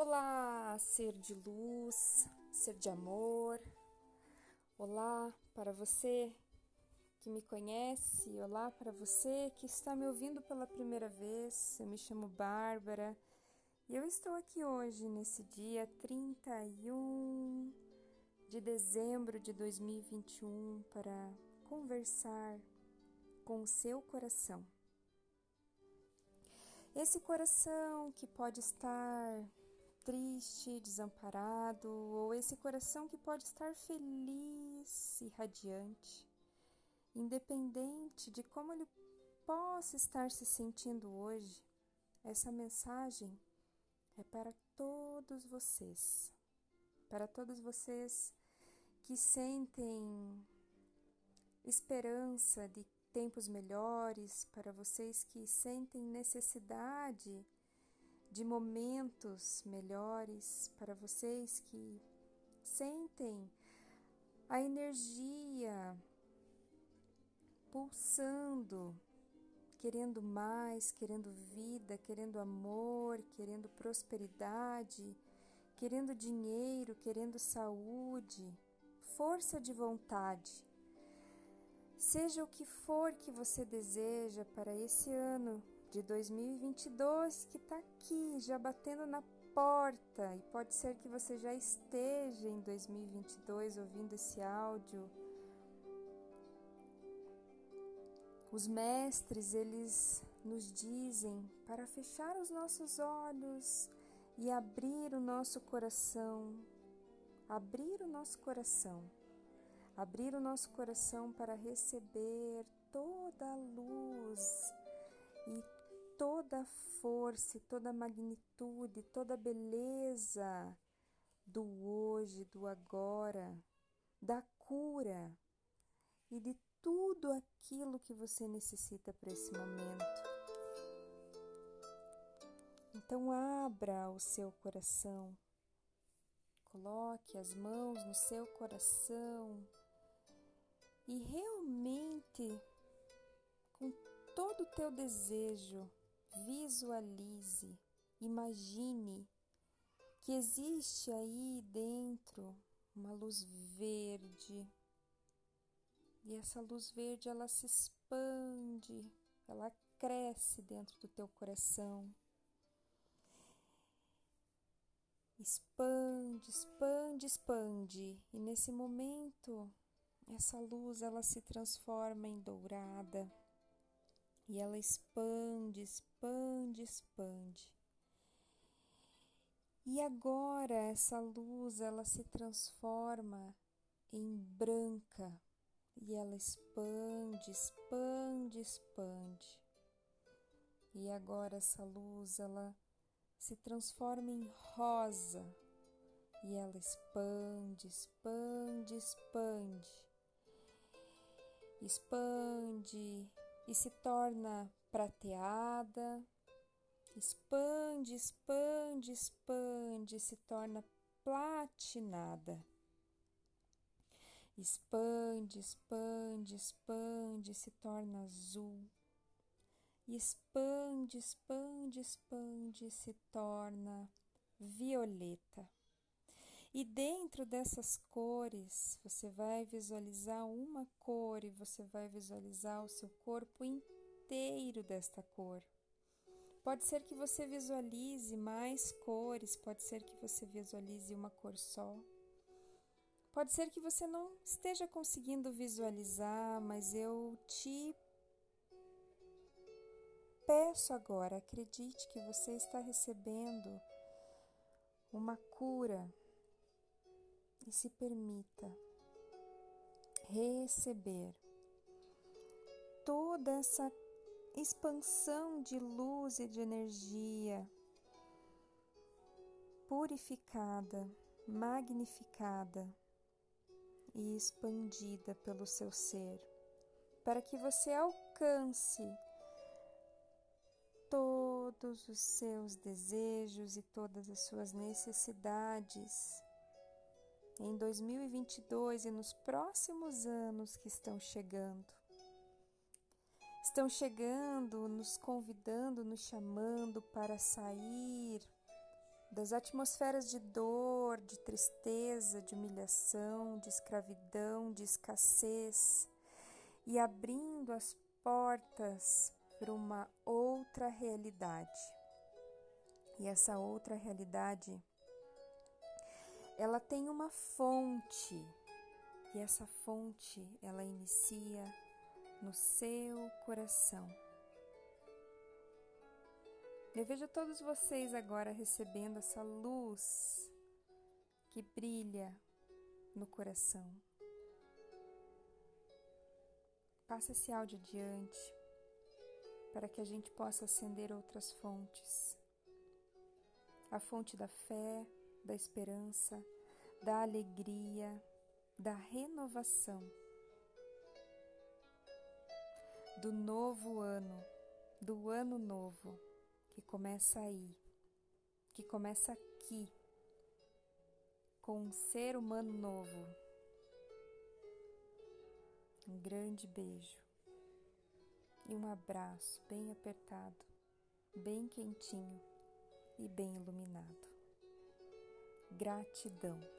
Olá, ser de luz, ser de amor. Olá para você que me conhece, olá para você que está me ouvindo pela primeira vez. Eu me chamo Bárbara e eu estou aqui hoje, nesse dia 31 de dezembro de 2021, para conversar com o seu coração. Esse coração que pode estar triste, desamparado, ou esse coração que pode estar feliz e radiante, independente de como ele possa estar se sentindo hoje, essa mensagem é para todos vocês, para todos vocês que sentem esperança de tempos melhores, para vocês que sentem necessidade de momentos melhores para vocês que sentem a energia pulsando, querendo mais, querendo vida, querendo amor, querendo prosperidade, querendo dinheiro, querendo saúde, força de vontade. Seja o que for que você deseja para esse ano de 2022 que está aqui, já batendo na porta, e pode ser que você já esteja em 2022 ouvindo esse áudio. Os mestres, eles nos dizem para fechar os nossos olhos e abrir o nosso coração, abrir o nosso coração, abrir o nosso coração para receber toda a luz e toda a força, toda a magnitude, toda a beleza do hoje, do agora, da cura e de tudo aquilo que você necessita para esse momento. Então, abra o seu coração, coloque as mãos no seu coração e realmente, com todo o teu desejo, Visualize, imagine que existe aí dentro uma luz verde. E essa luz verde ela se expande, ela cresce dentro do teu coração. Expande, expande, expande. E nesse momento, essa luz ela se transforma em dourada e ela expande, expande, expande. E agora essa luz ela se transforma em branca e ela expande, expande, expande. E agora essa luz ela se transforma em rosa e ela expande, expande, expande. Expande e se torna prateada, expande, expande, expande, se torna platinada. Expande, expande, expande, se torna azul. expande, expande, expande, se torna violeta. E dentro dessas cores, você vai visualizar uma cor e você vai visualizar o seu corpo inteiro desta cor. Pode ser que você visualize mais cores, pode ser que você visualize uma cor só. Pode ser que você não esteja conseguindo visualizar, mas eu te peço agora, acredite que você está recebendo uma cura e se permita receber toda essa expansão de luz e de energia purificada, magnificada e expandida pelo seu ser, para que você alcance todos os seus desejos e todas as suas necessidades em 2022 e nos próximos anos que estão chegando. Estão chegando, nos convidando, nos chamando para sair das atmosferas de dor, de tristeza, de humilhação, de escravidão, de escassez e abrindo as portas para uma outra realidade. E essa outra realidade ela tem uma fonte. E essa fonte, ela inicia no seu coração. Eu vejo todos vocês agora recebendo essa luz que brilha no coração. Passa esse áudio adiante para que a gente possa acender outras fontes. A fonte da fé, da esperança, da alegria, da renovação, do novo ano, do ano novo que começa aí, que começa aqui, com um ser humano novo. Um grande beijo e um abraço bem apertado, bem quentinho e bem iluminado. Gratidão.